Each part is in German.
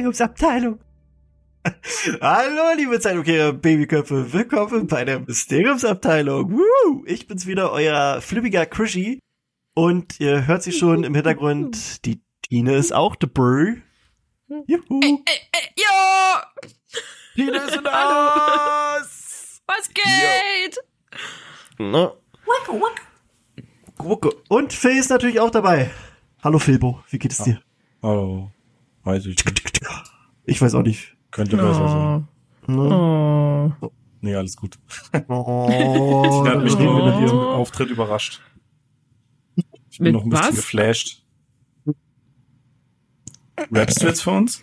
Mysteriumsabteilung. Hallo, liebe Zeitumkehrer Babyköpfe. Willkommen bei der Mysteriumsabteilung. Woo! Ich bin's wieder, euer flippiger Krishy. Und ihr hört sie schon im Hintergrund. Die Tine ist auch dabei. Juhu. Ey, ey, ey, jo! Tine ist in Haus. Was geht? Na. Gucke. Und Phil ist natürlich auch dabei. Hallo Philbo, wie geht es dir? Hallo. Weiß ich nicht. Ich weiß auch nicht. Könnte besser sein. Oh. Ne? Oh. Nee, alles gut. Oh. Sie hat mich nur mit ihrem Auftritt überrascht. Ich bin Mit noch ein bisschen was? geflasht. Rappst du jetzt für uns?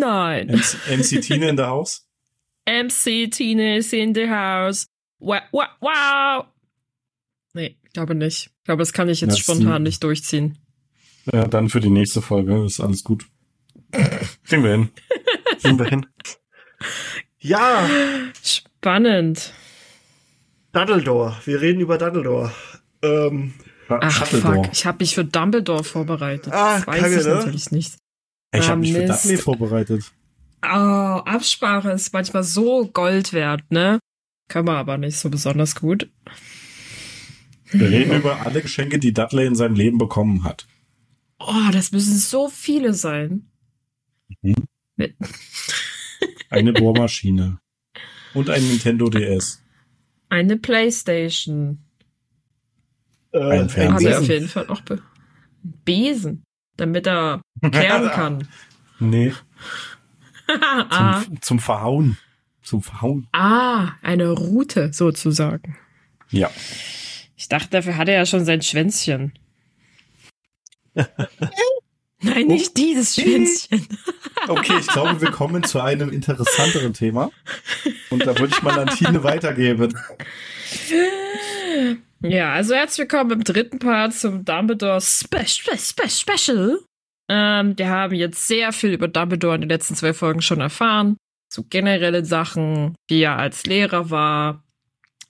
Nein. MC, MC Tine in der Haus? MC Tina is in the house. Wow, wow, wow. Nee, glaube nicht. Ich glaube, das kann ich jetzt Das- spontan nicht durchziehen. Ja, dann für die nächste Folge. Ist alles gut. Kriegen wir hin. Gehen wir hin. Ja, Spannend. Dumbledore. Wir reden über Dumbledore. Ähm, Ach Dumbledore. fuck, ich habe mich für Dumbledore vorbereitet. Ah, das weiß ich ne? natürlich nicht. Ich Ah, habe mich für. Dudley vorbereitet. Oh, Absprache ist manchmal so Gold wert, ne? Kann man aber nicht so besonders gut. Wir reden über alle Geschenke, die Dudley in seinem Leben bekommen hat. Oh, das müssen so viele sein. Mhm. Eine Bohrmaschine. Und ein Nintendo DS. eine Playstation. äh, Ein Fernseher. er auf jeden Fall noch be Besen, damit er kehren kann. Nee, ah, zum, zum Verhauen. Zum Verhauen. ah, eine Route sozusagen. Ja. Ich dachte, dafür hat er ja schon sein Schwänzchen. Nein, nicht dieses Schwänzchen. Okay, ich glaube, wir kommen zu einem interessanteren Thema. Und da würde ich mal an Tine weitergeben. Ja, also herzlich willkommen im dritten Part zum Dumbledore Spe Spe Spe Special. Ähm, wir haben jetzt sehr viel über Dumbledore in den letzten zwei Folgen schon erfahren. So generelle Sachen, wie er als Lehrer war,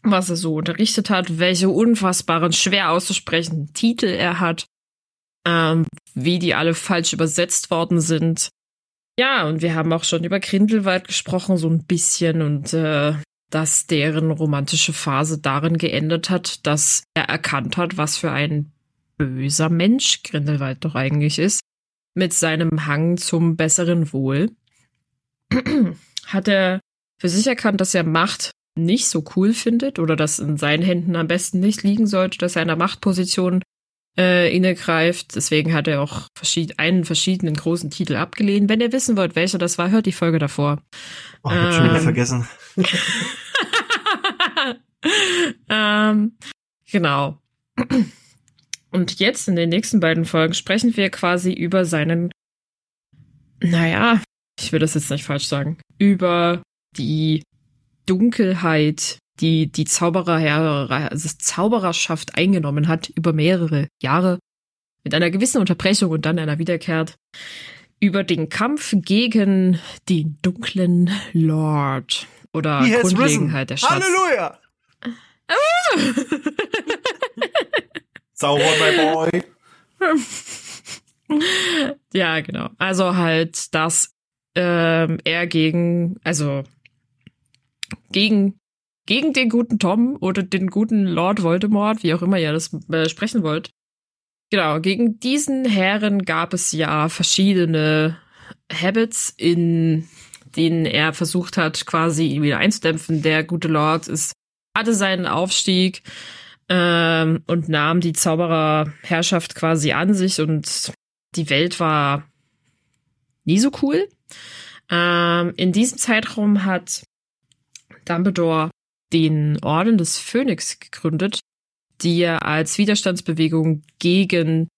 was er so unterrichtet hat, welche unfassbaren, schwer auszusprechenden Titel er hat, ähm, wie die alle falsch übersetzt worden sind. Ja, und wir haben auch schon über Grindelwald gesprochen, so ein bisschen, und äh, dass deren romantische Phase darin geendet hat, dass er erkannt hat, was für ein böser Mensch Grindelwald doch eigentlich ist, mit seinem Hang zum besseren Wohl. hat er für sich erkannt, dass er Macht nicht so cool findet oder dass in seinen Händen am besten nicht liegen sollte, dass er einer Machtposition äh, innegreift. Deswegen hat er auch verschied einen verschiedenen großen Titel abgelehnt. Wenn ihr wissen wollt, welcher das war, hört die Folge davor. oh, ich hab schon wieder Ähm. vergessen. ähm, genau. Und jetzt in den nächsten beiden Folgen sprechen wir quasi über seinen, naja, ich will das jetzt nicht falsch sagen, über die Dunkelheit, die die Zauberer, also Zaubererschaft eingenommen hat über mehrere Jahre mit einer gewissen Unterbrechung und dann einer Wiederkehrt über den Kampf gegen den dunklen Lord oder He. Grundlegenheit der Schatz. Halleluja! Sauber, my boy. ja, genau. Also halt, dass ähm, er gegen, also gegen gegen den guten Tom oder den guten Lord Voldemort, wie auch immer ihr das äh, sprechen wollt. Genau, gegen diesen Herren gab es ja verschiedene Habits, in denen er versucht hat, quasi ihn wieder einzudämpfen. Der gute Lord ist, hatte seinen Aufstieg ähm, und nahm die Zaubererherrschaft quasi an sich und die Welt war nie so cool. Ähm, in diesem Zeitraum hat Dumbledore den Orden des Phönix gegründet, die er als Widerstandsbewegung gegen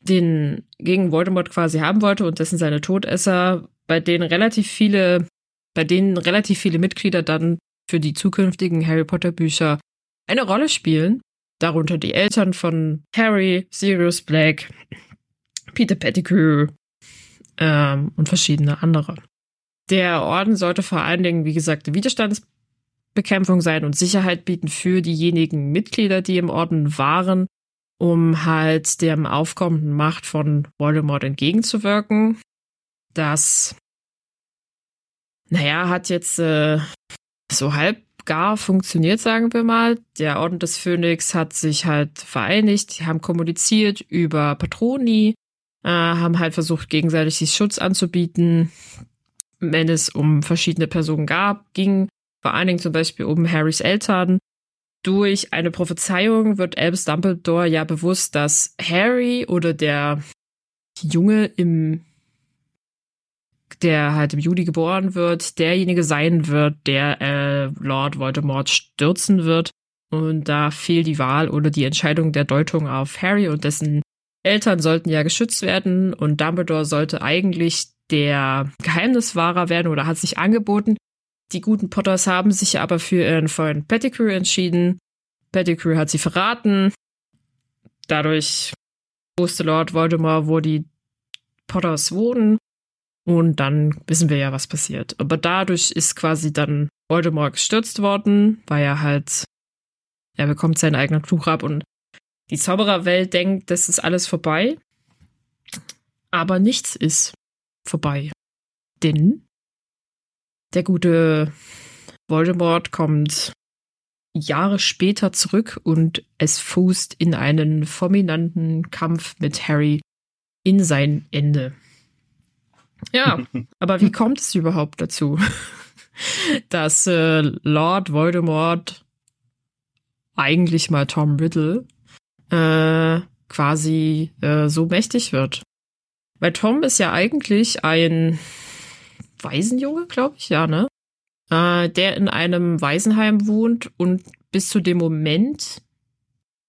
den gegen Voldemort quasi haben wollte und dessen seine Todesser, bei denen relativ viele, bei denen relativ viele Mitglieder dann für die zukünftigen Harry Potter Bücher eine Rolle spielen. Darunter die Eltern von Harry, Sirius Black, Peter Pettigrew ähm, und verschiedene andere. Der Orden sollte vor allen Dingen, wie gesagt, Widerstandsbekämpfung sein und Sicherheit bieten für diejenigen Mitglieder, die im Orden waren, um halt dem aufkommenden Macht von Voldemort entgegenzuwirken. Das, naja, hat jetzt äh, so halb gar funktioniert, sagen wir mal. Der Orden des Phönix hat sich halt vereinigt, die haben kommuniziert über Patroni, äh, haben halt versucht, gegenseitig sich Schutz anzubieten, wenn es um verschiedene Personen gab, ging vor allen Dingen zum Beispiel um Harrys Eltern. Durch eine Prophezeiung wird Albus Dumbledore ja bewusst, dass Harry oder der Junge im der halt im Juli geboren wird, derjenige sein wird, der äh, Lord Voldemort stürzen wird. Und da fiel die Wahl oder die Entscheidung der Deutung auf Harry und dessen Eltern sollten ja geschützt werden und Dumbledore sollte eigentlich der Geheimniswahrer werden oder hat sich angeboten. Die guten Potters haben sich aber für ihren Freund Pettigrew entschieden. Pettigrew hat sie verraten. Dadurch wusste Lord Voldemort, wo die Potters wohnen. Und dann wissen wir ja, was passiert. Aber dadurch ist quasi dann Voldemort gestürzt worden, weil er halt, er bekommt seinen eigenen Fluch ab und die Zaubererwelt denkt, das ist alles vorbei. Aber nichts ist vorbei. Denn der gute Voldemort kommt Jahre später zurück und es fußt in einen fulminanten Kampf mit Harry in sein Ende. Ja, aber wie kommt es überhaupt dazu, dass äh, Lord Voldemort eigentlich mal Tom Riddle äh, quasi äh, so mächtig wird? Weil Tom ist ja eigentlich ein Waisenjunge, glaube ich, ja, ne? Äh, der in einem Waisenheim wohnt und bis zu dem Moment,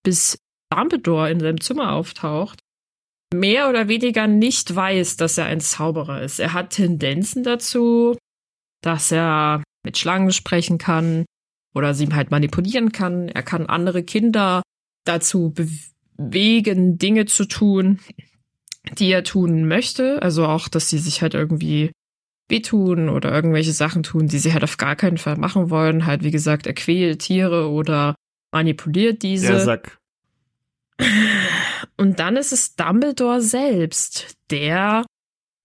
bis Dumbledore in seinem Zimmer auftaucht, mehr oder weniger nicht weiß, dass er ein Zauberer ist. Er hat Tendenzen dazu, dass er mit Schlangen sprechen kann oder sie halt manipulieren kann. Er kann andere Kinder dazu bewegen, Dinge zu tun, die er tun möchte. Also auch, dass sie sich halt irgendwie wehtun oder irgendwelche Sachen tun, die sie halt auf gar keinen Fall machen wollen. Halt, wie gesagt, er quält Tiere oder manipuliert diese. Der Sack. Und dann ist es Dumbledore selbst, der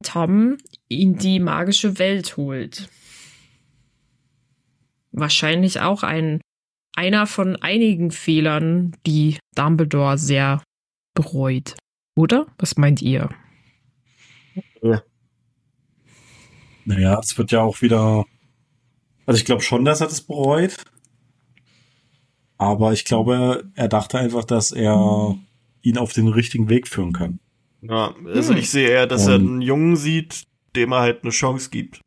Tom in die magische Welt holt. Wahrscheinlich auch ein, einer von einigen Fehlern, die Dumbledore sehr bereut. Oder? Was meint ihr? Ja. Naja, es wird ja auch wieder. Also ich glaube schon, dass er das bereut. Aber ich glaube, er dachte einfach, dass er ihn auf den richtigen Weg führen kann. Ja, also hm. ich sehe eher, dass Und er einen Jungen sieht, dem er halt eine Chance gibt.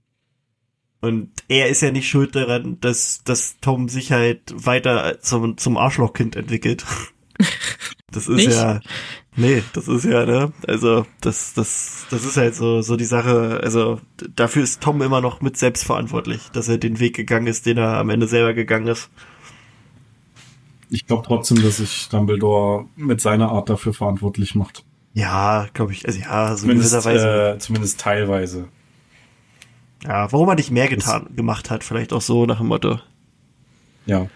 Und er ist ja nicht schuld daran, dass, dass Tom sich halt weiter zum, zum Arschlochkind entwickelt. Das ist nicht? ja, nee, das ist ja, ne, also, das, das, das ist halt so, so die Sache, also, dafür ist Tom immer noch mit selbst verantwortlich, dass er den Weg gegangen ist, den er am Ende selber gegangen ist. Ich glaube trotzdem, dass sich Dumbledore mit seiner Art dafür verantwortlich macht. Ja, glaube ich, also ja, so zumindest, äh, zumindest teilweise. Ja, warum er nicht mehr getan, das gemacht hat, vielleicht auch so nach dem Motto. Ja.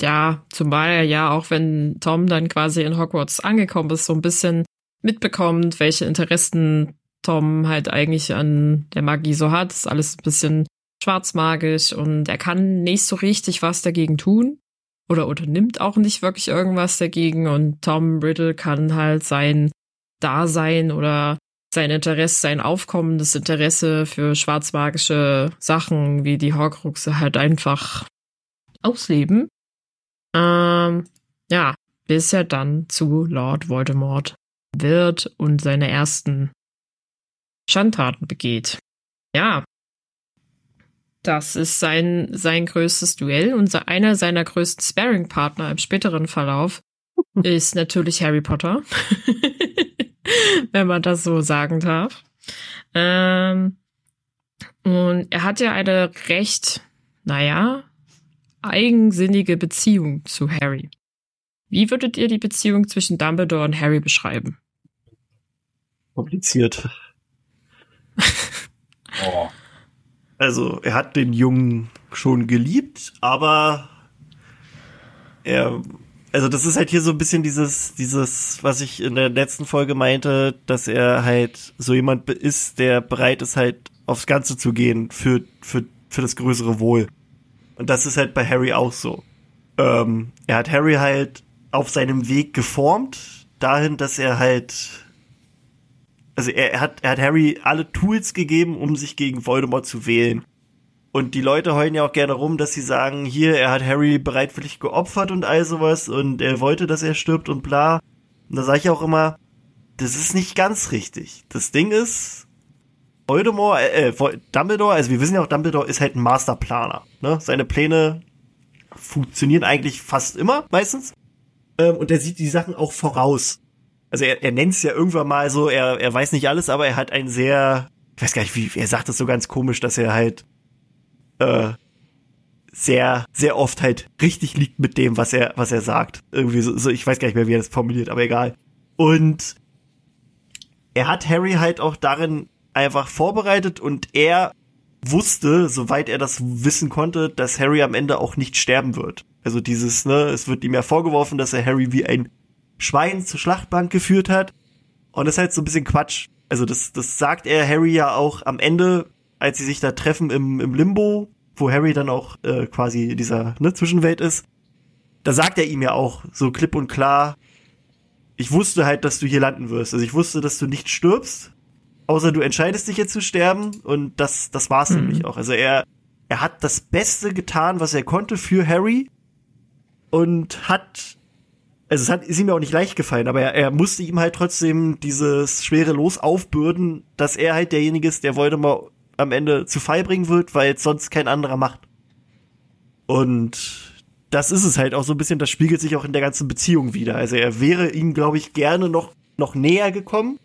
Ja, zumal er ja auch, wenn Tom dann quasi in Hogwarts angekommen ist, so ein bisschen mitbekommt, welche Interessen Tom halt eigentlich an der Magie so hat. Das ist alles ein bisschen schwarzmagisch und er kann nicht so richtig was dagegen tun oder unternimmt auch nicht wirklich irgendwas dagegen und Tom Riddle kann halt sein Dasein oder sein Interesse, sein aufkommendes Interesse für schwarzmagische Sachen wie die Horcruxe halt einfach ausleben. Ähm, ja, bis er dann zu Lord Voldemort wird und seine ersten Schandtaten begeht. Ja, das ist sein, sein größtes Duell und einer seiner größten Sparring-Partner im späteren Verlauf ist natürlich Harry Potter. Wenn man das so sagen darf. Ähm, und er hat ja eine recht, naja, eigensinnige Beziehung zu Harry. Wie würdet ihr die Beziehung zwischen Dumbledore und Harry beschreiben? kompliziert. Oh. Also, er hat den Jungen schon geliebt, aber er, also das ist halt hier so ein bisschen dieses, dieses, was ich in der letzten Folge meinte, dass er halt so jemand ist, der bereit ist halt aufs Ganze zu gehen für, für, für das größere Wohl. Und das ist halt bei Harry auch so. Ähm, er hat Harry halt auf seinem Weg geformt, dahin, dass er halt, also er, er hat, er hat Harry alle Tools gegeben, um sich gegen Voldemort zu wählen. Und die Leute heulen ja auch gerne rum, dass sie sagen, hier, er hat Harry bereitwillig geopfert und all sowas und er wollte, dass er stirbt und bla. Und da sage ich auch immer, das ist nicht ganz richtig. Das Ding ist, Voldemort, äh, äh, Dumbledore, also wir wissen ja auch, Dumbledore ist halt ein Masterplaner. Ne? Seine Pläne funktionieren eigentlich fast immer, meistens. Ähm, und er sieht die Sachen auch voraus. Also er, er nennt es ja irgendwann mal so, er, er weiß nicht alles, aber er hat ein sehr, ich weiß gar nicht, wie, er sagt es so ganz komisch, dass er halt äh, sehr, sehr oft halt richtig liegt mit dem, was er, was er sagt. Irgendwie so, so, ich weiß gar nicht mehr, wie er das formuliert, aber egal. Und er hat Harry halt auch darin einfach vorbereitet und er wusste, soweit er das wissen konnte, dass Harry am Ende auch nicht sterben wird. Also dieses, ne, es wird ihm ja vorgeworfen, dass er Harry wie ein Schwein zur Schlachtbank geführt hat. Und das ist halt so ein bisschen Quatsch. Also das, das sagt er Harry ja auch am Ende, als sie sich da treffen im, im Limbo, wo Harry dann auch äh, quasi in dieser ne, Zwischenwelt ist. Da sagt er ihm ja auch so klipp und klar, ich wusste halt, dass du hier landen wirst. Also ich wusste, dass du nicht stirbst, außer du entscheidest dich jetzt zu sterben und das, das war's mhm. nämlich auch. Also er, er hat das Beste getan, was er konnte für Harry und hat, also es hat, ist ihm auch nicht leicht gefallen, aber er, er musste ihm halt trotzdem dieses schwere Los aufbürden, dass er halt derjenige ist, der Voldemort am Ende zu Fall bringen wird, weil es sonst kein anderer macht. Und das ist es halt auch so ein bisschen, das spiegelt sich auch in der ganzen Beziehung wieder. Also er wäre ihm, glaube ich, gerne noch, noch näher gekommen,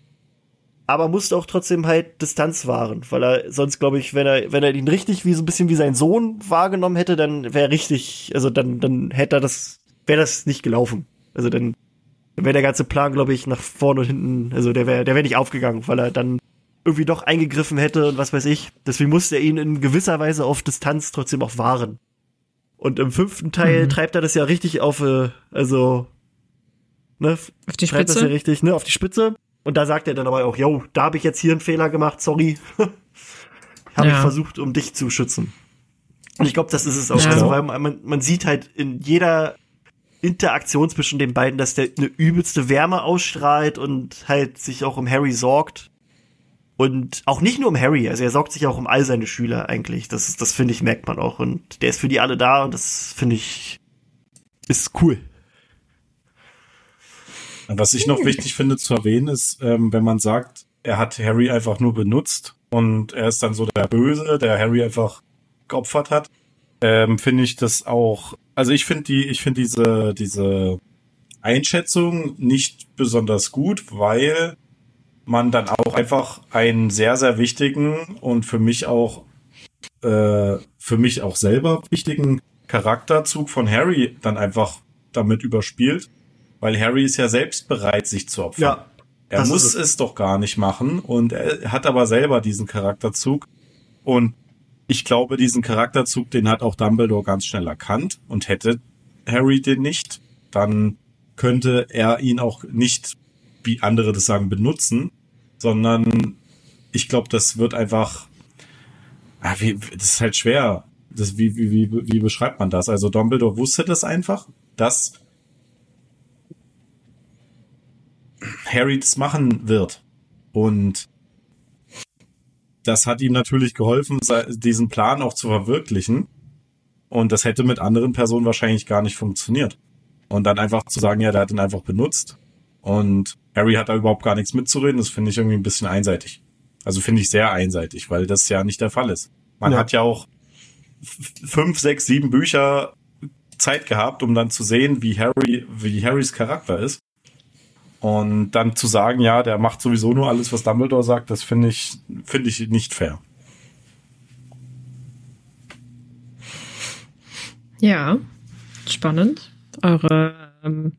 aber musste auch trotzdem halt Distanz wahren, weil er sonst, glaube ich, wenn er, wenn er ihn richtig wie so ein bisschen wie sein Sohn wahrgenommen hätte, dann wäre richtig, also dann, dann hätte er das, wäre das nicht gelaufen. Also dann, dann wäre der ganze Plan, glaube ich, nach vorne und hinten, also der wäre, der wäre nicht aufgegangen, weil er dann irgendwie doch eingegriffen hätte und was weiß ich. Deswegen musste er ihn in gewisser Weise auf Distanz trotzdem auch wahren. Und im fünften Teil mhm. treibt er das ja richtig auf, äh, also, ne, auf die treibt Spitze. das ja richtig, ne, auf die Spitze. Und da sagt er dann aber auch, yo, da habe ich jetzt hier einen Fehler gemacht, sorry. habe ja. ich versucht, um dich zu schützen. Und ich glaube, das ist es auch. Ja. Also, weil man, man sieht halt in jeder Interaktion zwischen den beiden, dass der eine übelste Wärme ausstrahlt und halt sich auch um Harry sorgt. Und auch nicht nur um Harry, also er sorgt sich auch um all seine Schüler eigentlich. Das, das finde ich, merkt man auch. Und der ist für die alle da und das finde ich, ist cool. Was ich noch wichtig finde zu erwähnen ist, ähm, wenn man sagt, er hat Harry einfach nur benutzt und er ist dann so der Böse, der Harry einfach geopfert hat, ähm, finde ich das auch, also ich finde die, ich finde diese, diese Einschätzung nicht besonders gut, weil man dann auch einfach einen sehr, sehr wichtigen und für mich auch, äh, für mich auch selber wichtigen Charakterzug von Harry dann einfach damit überspielt, weil Harry ist ja selbst bereit, sich zu opfern. Ja, er muss es. es doch gar nicht machen und er hat aber selber diesen Charakterzug und ich glaube, diesen Charakterzug, den hat auch Dumbledore ganz schnell erkannt und hätte Harry den nicht, dann könnte er ihn auch nicht, wie andere das sagen, benutzen, sondern ich glaube, das wird einfach, ah, das ist halt schwer. Das, wie, wie, wie, wie beschreibt man das? Also Dumbledore wusste das einfach, dass Harry das machen wird. Und das hat ihm natürlich geholfen, diesen Plan auch zu verwirklichen. Und das hätte mit anderen Personen wahrscheinlich gar nicht funktioniert. Und dann einfach zu sagen, ja, der hat ihn einfach benutzt. Und Harry hat da überhaupt gar nichts mitzureden. Das finde ich irgendwie ein bisschen einseitig. Also finde ich sehr einseitig, weil das ja nicht der Fall ist. Man ja. hat ja auch fünf, sechs, sieben Bücher Zeit gehabt, um dann zu sehen, wie Harry, wie Harrys Charakter ist. Und dann zu sagen, ja, der macht sowieso nur alles, was Dumbledore sagt, das finde ich, finde ich nicht fair. Ja, spannend. Eure ähm,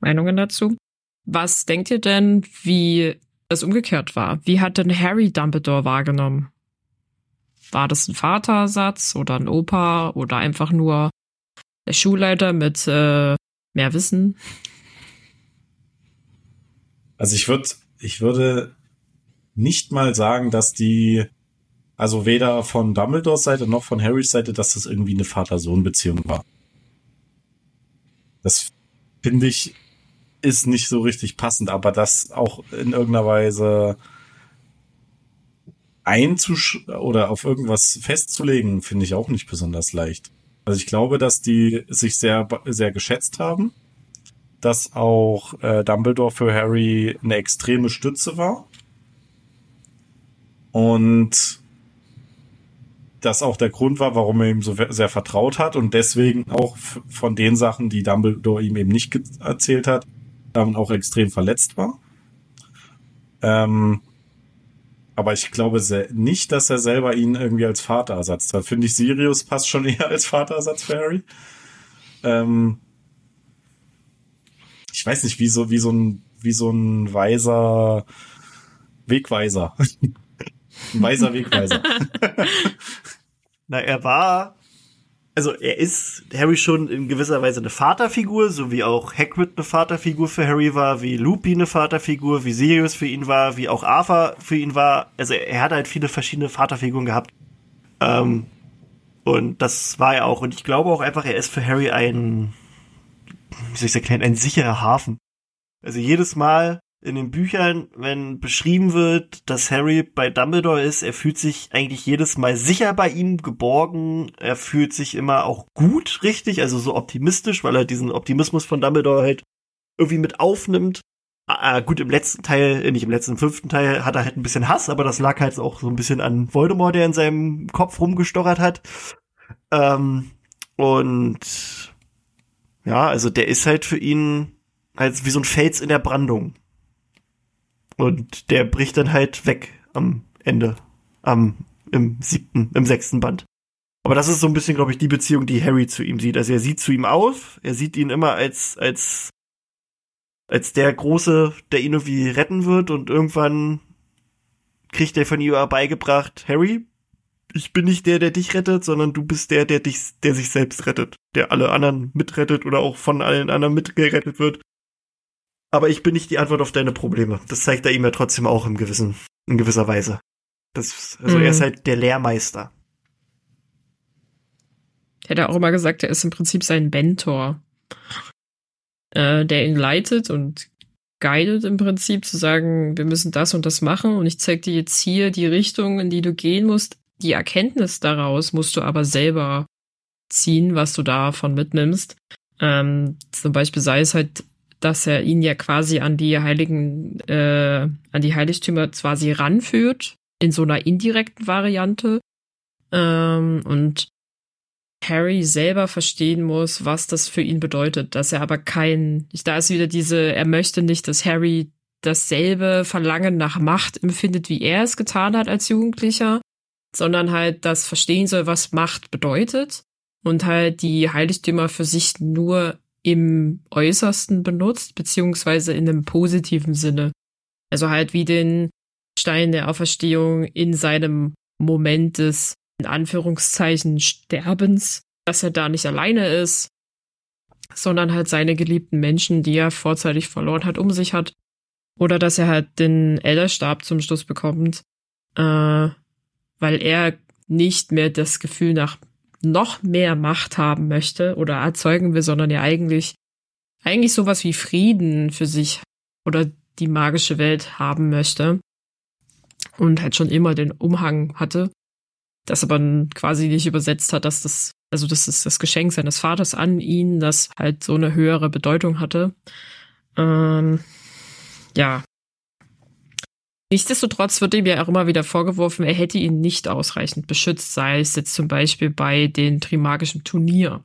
Meinungen dazu. Was denkt ihr denn, wie das umgekehrt war. Wie hat denn Harry Dumbledore wahrgenommen? War das ein Vatersatz oder ein Opa oder einfach nur der Schulleiter mit äh, mehr Wissen? Also ich würde, ich würde nicht mal sagen, dass die, also weder von Dumbledores Seite noch von Harrys Seite, dass das irgendwie eine Vater-Sohn-Beziehung war. Das finde ich ist nicht so richtig passend, aber das auch in irgendeiner Weise einzusch oder auf irgendwas festzulegen, finde ich auch nicht besonders leicht. Also ich glaube, dass die sich sehr, sehr geschätzt haben, dass auch äh, Dumbledore für Harry eine extreme Stütze war und das auch der Grund war, warum er ihm so sehr vertraut hat und deswegen auch von den Sachen, die Dumbledore ihm eben nicht erzählt hat, dann auch extrem verletzt war. Ähm, aber ich glaube nicht, dass er selber ihn irgendwie als Vater ersetzt hat. Finde ich, Sirius passt schon eher als Vaterersatz für Harry. Ähm, ich weiß nicht, wie so, wie so ein, wie so ein weiser Wegweiser. ein weiser Wegweiser. Na, er war also er ist Harry schon in gewisser Weise eine Vaterfigur, so wie auch Hagrid eine Vaterfigur für Harry war, wie Lupin eine Vaterfigur, wie Sirius für ihn war, wie auch Arthur für ihn war. Also er hat halt viele verschiedene Vaterfiguren gehabt. Ähm, und das war er auch. Und ich glaube auch einfach, er ist für Harry ein, wie soll ich erklären, ein sicherer Hafen. Also jedes Mal, in den Büchern, wenn beschrieben wird, dass Harry bei Dumbledore ist, er fühlt sich eigentlich jedes Mal sicher bei ihm, geborgen, er fühlt sich immer auch gut, richtig, also so optimistisch, weil er diesen Optimismus von Dumbledore halt irgendwie mit aufnimmt. Ah, ah gut, im letzten Teil, äh, nicht im letzten, fünften Teil hat er halt ein bisschen Hass, aber das lag halt auch so ein bisschen an Voldemort, der in seinem Kopf rumgestochert hat. Ähm, und ja, also der ist halt für ihn halt wie so ein Fels in der Brandung. Und der bricht dann halt weg am Ende, am, im siebten, im sechsten Band. Aber das ist so ein bisschen, glaube ich, die Beziehung, die Harry zu ihm sieht. Also er sieht zu ihm auf, er sieht ihn immer als, als, als der Große, der ihn irgendwie retten wird und irgendwann kriegt er von ihm beigebracht, Harry, ich bin nicht der, der dich rettet, sondern du bist der, der dich, der sich selbst rettet, der alle anderen mitrettet oder auch von allen anderen mitgerettet wird aber ich bin nicht die Antwort auf deine Probleme. Das zeigt er ihm ja trotzdem auch im gewissen, in gewisser Weise. Das, also mhm. er ist halt der Lehrmeister. Hätte auch immer gesagt, er ist im Prinzip sein Mentor, äh, der ihn leitet und guidet im Prinzip zu sagen, wir müssen das und das machen und ich zeig dir jetzt hier die Richtung, in die du gehen musst. Die Erkenntnis daraus musst du aber selber ziehen, was du davon mitnimmst. Ähm, zum Beispiel sei es halt dass er ihn ja quasi an die heiligen, äh, an die Heiligtümer quasi ranführt, in so einer indirekten Variante. Ähm, und Harry selber verstehen muss, was das für ihn bedeutet, dass er aber kein, da ist wieder diese, er möchte nicht, dass Harry dasselbe Verlangen nach Macht empfindet, wie er es getan hat als Jugendlicher, sondern halt das verstehen soll, was Macht bedeutet und halt die Heiligtümer für sich nur im Äußersten benutzt, beziehungsweise in einem positiven Sinne. Also halt wie den Stein der Auferstehung in seinem Moment des, in Anführungszeichen, Sterbens, dass er da nicht alleine ist, sondern halt seine geliebten Menschen, die er vorzeitig verloren hat, um sich hat. Oder dass er halt den Elderstab zum Schluss bekommt, äh, weil er nicht mehr das Gefühl nach noch mehr Macht haben möchte oder erzeugen will, sondern ja eigentlich, eigentlich sowas wie Frieden für sich oder die magische Welt haben möchte und halt schon immer den Umhang hatte, das aber quasi nicht übersetzt hat, dass das, also das ist das Geschenk seines Vaters an ihn, das halt so eine höhere Bedeutung hatte. Ähm, ja, Nichtsdestotrotz wird ihm ja auch immer wieder vorgeworfen, er hätte ihn nicht ausreichend beschützt, sei es jetzt zum Beispiel bei den Trimagischen Turnier.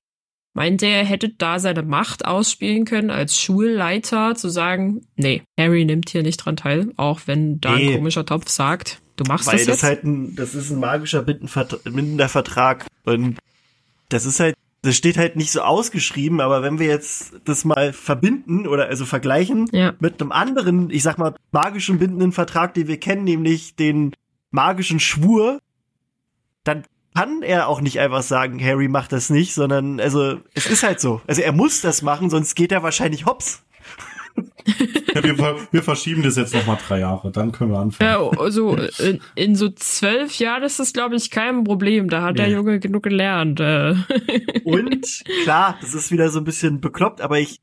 Meint er, er hätte da seine Macht ausspielen können als Schulleiter, zu sagen, nee, Harry nimmt hier nicht dran teil, auch wenn da nee. ein komischer Topf sagt, du machst Weil das jetzt. Das, halt ein, das ist ein magischer bindender Vertrag und das ist halt das steht halt nicht so ausgeschrieben, aber wenn wir jetzt das mal verbinden oder also vergleichen Ja. mit einem anderen, ich sag mal, magischen bindenden Vertrag, den wir kennen, nämlich den magischen Schwur, dann kann er auch nicht einfach sagen, Harry macht das nicht, sondern also es ist halt so. Also er muss das machen, sonst geht er wahrscheinlich hops. Ja, wir, wir verschieben das jetzt noch mal drei Jahre, dann können wir anfangen. Ja, also in, in so zwölf Jahren ist das, glaube ich, kein Problem. Da hat der Nee. Junge genug gelernt. Äh. Und klar, das ist wieder so ein bisschen bekloppt, aber ich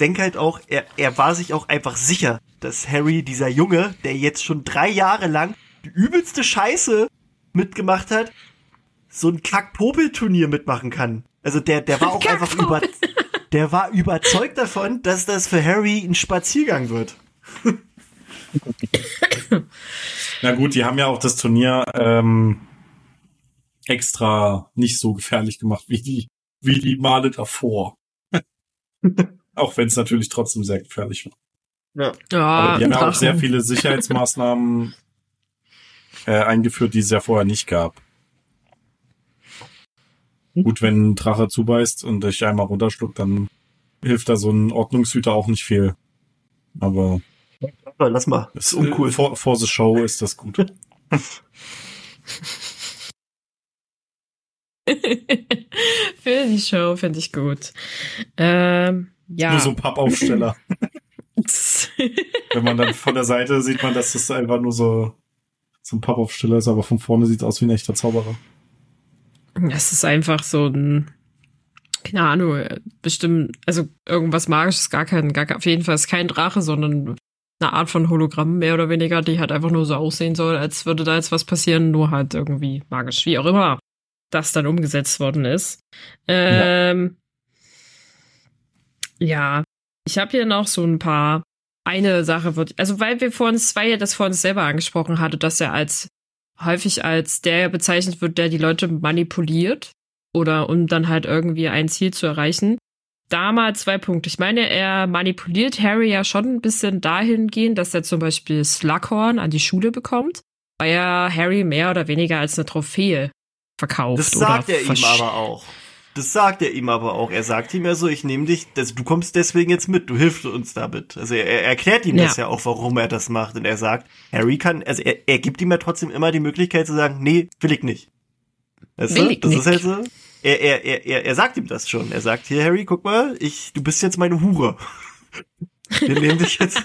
denke halt auch, er, er war sich auch einfach sicher, dass Harry, dieser Junge, der jetzt schon drei Jahre lang die übelste Scheiße mitgemacht hat, so ein Kack-Popel-Turnier mitmachen kann. Also der, der war auch einfach über, der war überzeugt davon, dass das für Harry ein Spaziergang wird. Na gut, die haben ja auch das Turnier ähm, extra nicht so gefährlich gemacht wie die, wie die Male davor. auch wenn es natürlich trotzdem sehr gefährlich war. Ja. Ja, Aber die haben ja auch sehr viele Sicherheitsmaßnahmen äh, eingeführt, die es ja vorher nicht gab. Gut, wenn ein Drache zubeißt und dich einmal runterschluckt, dann hilft da so ein Ordnungshüter auch nicht viel. Aber lass mal, es, ist uncool. äh, for, for the show ist das gut. Für die Show finde ich gut. Ähm, ja. Nur so ein Pappaufsteller. Wenn man dann von der Seite sieht man, dass das einfach nur so, so ein Pappaufsteller ist, aber von vorne sieht es aus wie ein echter Zauberer. Es ist einfach so ein, keine Ahnung, bestimmt, also irgendwas Magisches, gar kein, gar, auf jeden Fall ist kein Drache, sondern eine Art von Hologramm, mehr oder weniger, die halt einfach nur so aussehen soll, als würde da jetzt was passieren, nur halt irgendwie magisch, wie auch immer das dann umgesetzt worden ist. Ähm, ja. ich habe hier noch so ein paar, eine Sache wird, also weil wir vorhin, weil ihr das vorhin selber angesprochen hatte, dass er als häufig als der bezeichnet wird, der die Leute manipuliert oder um dann halt irgendwie ein Ziel zu erreichen. Da mal zwei Punkte. Ich meine, er manipuliert Harry ja schon ein bisschen dahingehend, dass er zum Beispiel Slughorn an die Schule bekommt, weil er Harry mehr oder weniger als eine Trophäe verkauft. Das sagt oder er ihm aber auch. Das sagt er ihm aber auch. Er sagt ihm ja so, ich nehme dich, das, du kommst deswegen jetzt mit, du hilfst uns damit. Also er, er erklärt ihm Ja. das ja auch, warum er das macht. Und er sagt, Harry kann, also er, er gibt ihm ja trotzdem immer die Möglichkeit zu sagen, nee, will ich nicht. Weißt Will du? ich Das ist nicht. halt so. Er, er, er, er, er sagt ihm das schon. Er sagt, hier, Harry, guck mal, ich, du bist jetzt meine Hure. Wir nehmen dich jetzt,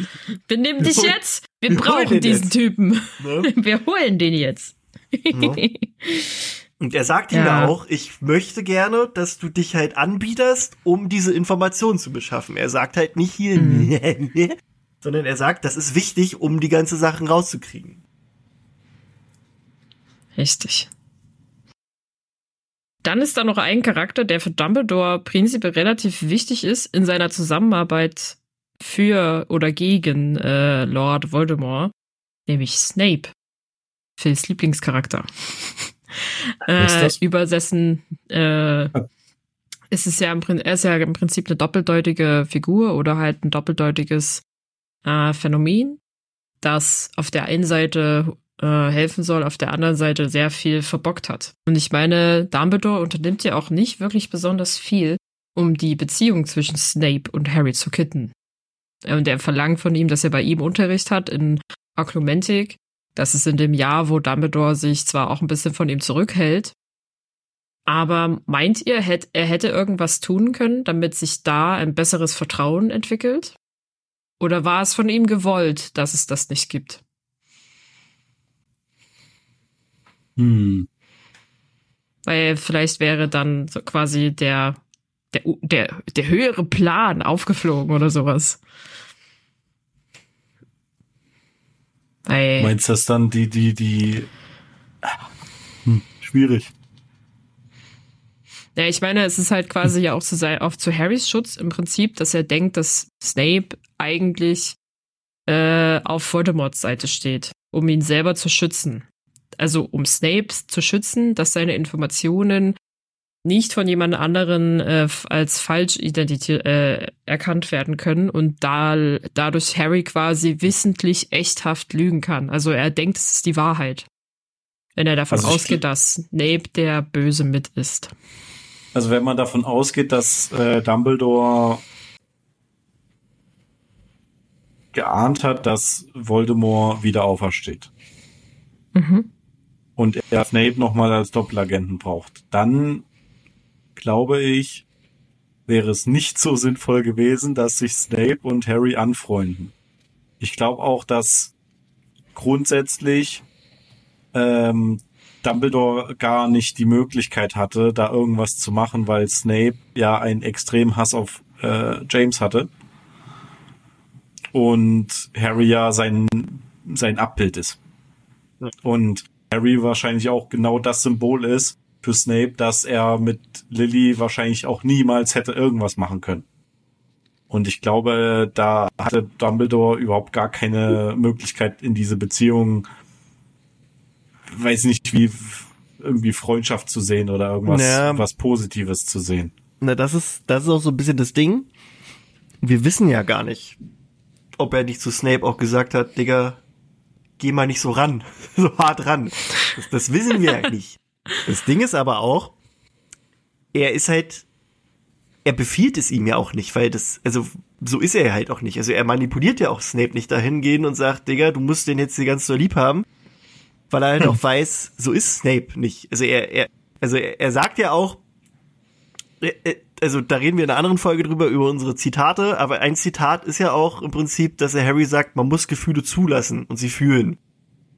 Wir nehmen dich jetzt. Wir wir brauchen diesen jetzt. Typen. ne? Wir holen den jetzt. Ja. Und er sagt ihm Ja. ja auch, ich möchte gerne, dass du dich halt anbiederst, um diese Informationen zu beschaffen. Er sagt halt nicht hier, Mhm. sondern er sagt, das ist wichtig, um die ganze Sachen rauszukriegen. Richtig. Dann ist da noch ein Charakter, der für Dumbledore prinzipiell relativ wichtig ist in seiner Zusammenarbeit für oder gegen äh, Lord Voldemort, nämlich Snape. Phils Lieblingscharakter. Äh, das? über dessen äh, ist es ja im, er ist ja im Prinzip eine doppeldeutige Figur oder halt ein doppeldeutiges äh, Phänomen, das auf der einen Seite äh, helfen soll, auf der anderen Seite sehr viel verbockt hat. Und ich meine, Dumbledore unternimmt ja auch nicht wirklich besonders viel, um die Beziehung zwischen Snape und Harry zu kitten. Und er verlangt von ihm, dass er bei ihm Unterricht hat in Oklumentik. Das ist in dem Jahr, wo Dumbledore sich zwar auch ein bisschen von ihm zurückhält, aber meint ihr, er hätte irgendwas tun können, damit sich da ein besseres Vertrauen entwickelt? Oder war es von ihm gewollt, dass es das nicht gibt? Hm. Weil vielleicht wäre dann so quasi der, der, der, der höhere Plan aufgeflogen oder sowas. Weil, Meinst du das dann die, die, die, hm, schwierig. ja, ich meine, es ist halt quasi ja auch zu, sein, auch zu Harrys Schutz im Prinzip, dass er denkt, dass Snape eigentlich äh, auf Voldemorts Seite steht, um ihn selber zu schützen. Also um Snape zu schützen, dass seine Informationen nicht von jemand anderen äh, als falsch äh, erkannt werden können und da dadurch Harry quasi wissentlich echthaft lügen kann. Also er denkt, es ist die Wahrheit. Wenn er davon Also ausgeht, dass Snape der Böse mit ist. Also wenn man davon ausgeht, dass äh, Dumbledore geahnt hat, dass Voldemort wieder aufersteht. Mhm. Und er Snape nochmal als Doppelagenten braucht. Dann glaube ich, wäre es nicht so sinnvoll gewesen, dass sich Snape und Harry anfreunden. Ich glaube auch, dass grundsätzlich ähm, Dumbledore gar nicht die Möglichkeit hatte, da irgendwas zu machen, weil Snape ja einen extremen Hass auf äh, James hatte. Und Harry ja sein, sein Abbild ist. Und Harry wahrscheinlich auch genau das Symbol ist für Snape, dass er mit Lily wahrscheinlich auch niemals hätte irgendwas machen können. Und ich glaube, da hatte Dumbledore überhaupt gar keine Möglichkeit in diese Beziehung weiß nicht, wie irgendwie Freundschaft zu sehen oder irgendwas naja. was Positives zu sehen. Na, das ist, das ist auch so ein bisschen das Ding. Wir wissen ja gar nicht, ob er nicht zu Snape auch gesagt hat, Digga, geh mal nicht so ran, so hart ran. Das, das wissen wir ja nicht. Das Ding ist aber auch, er ist halt, er befiehlt es ihm ja auch nicht, weil das, also so ist er halt auch nicht. Also er manipuliert ja auch Snape nicht dahin gehen und sagt, Digga, du musst den jetzt hier ganz so lieb haben weil er halt hm. auch weiß, so ist Snape nicht. Also er, er also er, er sagt ja auch, äh, äh, also da reden wir in einer anderen Folge drüber, über unsere Zitate, aber ein Zitat ist ja auch im Prinzip, dass er Harry sagt, man muss Gefühle zulassen und sie fühlen.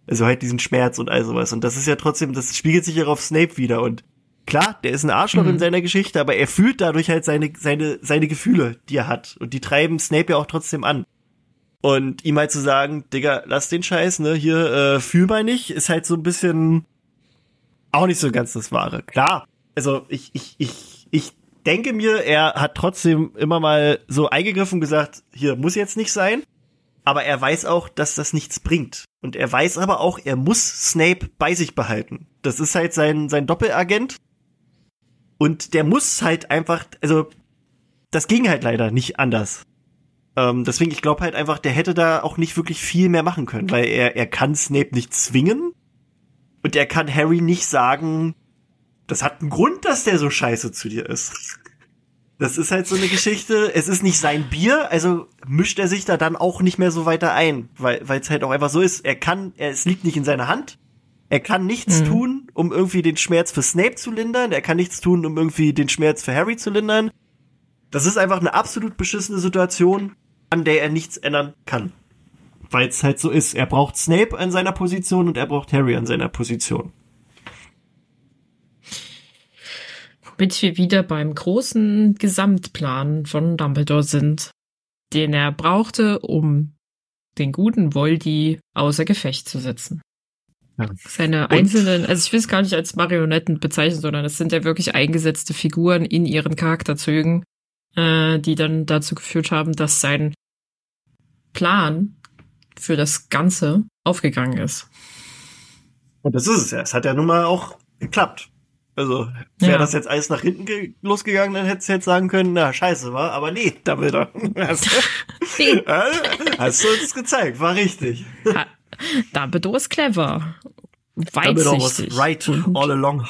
Also halt diesen Schmerz und all sowas. Und das ist ja trotzdem, das spiegelt sich ja auf Snape wieder. Und klar, der ist ein Arschloch mhm. in seiner Geschichte, aber er fühlt dadurch halt seine, seine, seine Gefühle, die er hat. Und die treiben Snape ja auch trotzdem an. Und ihm halt zu sagen, Digga, lass den Scheiß, ne, hier, äh, fühl mal nicht, ist halt so ein bisschen auch nicht so ganz das Wahre. Klar, also ich, ich, ich, ich denke mir, er hat trotzdem immer mal so eingegriffen und gesagt, hier muss jetzt nicht sein. Aber er weiß auch, dass das nichts bringt. Und er weiß aber auch, er muss Snape bei sich behalten. Das ist halt sein, sein Doppelagent. Und der muss halt einfach, also, das ging halt leider nicht anders. Ähm, deswegen, ich glaube halt einfach, der hätte da auch nicht wirklich viel mehr machen können, weil er, er kann Snape nicht zwingen und er kann Harry nicht sagen, das hat einen Grund, dass der so scheiße zu dir ist. Das ist halt so eine Geschichte. Es ist nicht sein Bier, also mischt er sich da dann auch nicht mehr so weiter ein, weil es halt auch einfach so ist. Er kann, er, es liegt nicht in seiner Hand. Er kann nichts mhm. tun, um irgendwie den Schmerz für Snape zu lindern. Er kann nichts tun, um irgendwie den Schmerz für Harry zu lindern. Das ist einfach eine absolut beschissene Situation an der er nichts ändern kann. Weil es halt so ist. Er braucht Snape an seiner Position und er braucht Harry an seiner Position. Womit wir wieder beim großen Gesamtplan von Dumbledore sind, den er brauchte, um den guten Voldy außer Gefecht zu setzen. Ja. Seine einzelnen, also ich will es gar nicht als Marionetten bezeichnen, sondern es sind ja wirklich eingesetzte Figuren in ihren Charakterzügen, äh, die dann dazu geführt haben, dass sein Plan für das Ganze aufgegangen ist. Und das ist es ja. Es hat ja nun mal auch geklappt. Also, wäre ja. das jetzt alles nach hinten losgegangen, dann hättest du jetzt sagen können, na, scheiße, war, aber nee, Dumbledore. Hast du, hast du uns gezeigt, war richtig. Dumbledore ist clever. Weitsichtig. Dumbledore was right all along.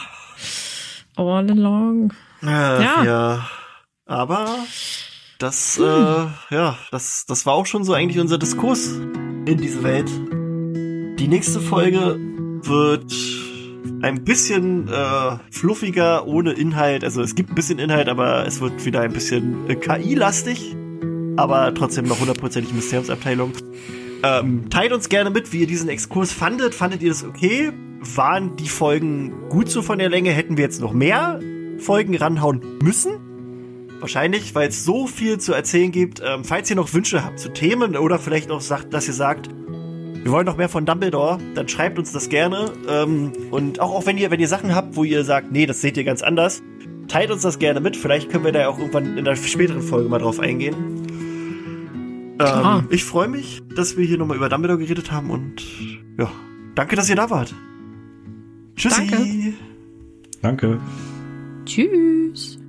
All along. Äh, ja. ja. Aber das, hm. äh, ja, das, das war auch schon so eigentlich unser Diskurs in diese Welt. Die nächste Folge wird ein bisschen äh, fluffiger, ohne Inhalt. Also es gibt ein bisschen Inhalt, aber es wird wieder ein bisschen äh, KI-lastig. Aber trotzdem noch hundertprozentig Mysteriumsabteilung. Ähm, teilt uns gerne mit, wie ihr diesen Exkurs fandet. Fandet ihr das okay? Waren die Folgen gut so von der Länge? Hätten wir jetzt noch mehr Folgen ranhauen müssen? Wahrscheinlich, weil es so viel zu erzählen gibt. Ähm, falls ihr noch Wünsche habt zu Themen oder vielleicht auch sagt, dass ihr sagt, wir wollen noch mehr von Dumbledore, dann schreibt uns das gerne. Ähm, und auch, auch wenn ihr, wenn ihr Sachen habt, wo ihr sagt, nee, das seht ihr ganz anders, teilt uns das gerne mit. Vielleicht können wir da auch irgendwann in der späteren Folge mal drauf eingehen. Ähm, ich freue mich, dass wir hier nochmal über Dumbledore geredet haben und ja, danke, dass ihr da wart. Tschüssi. Danke. Danke. Tschüss.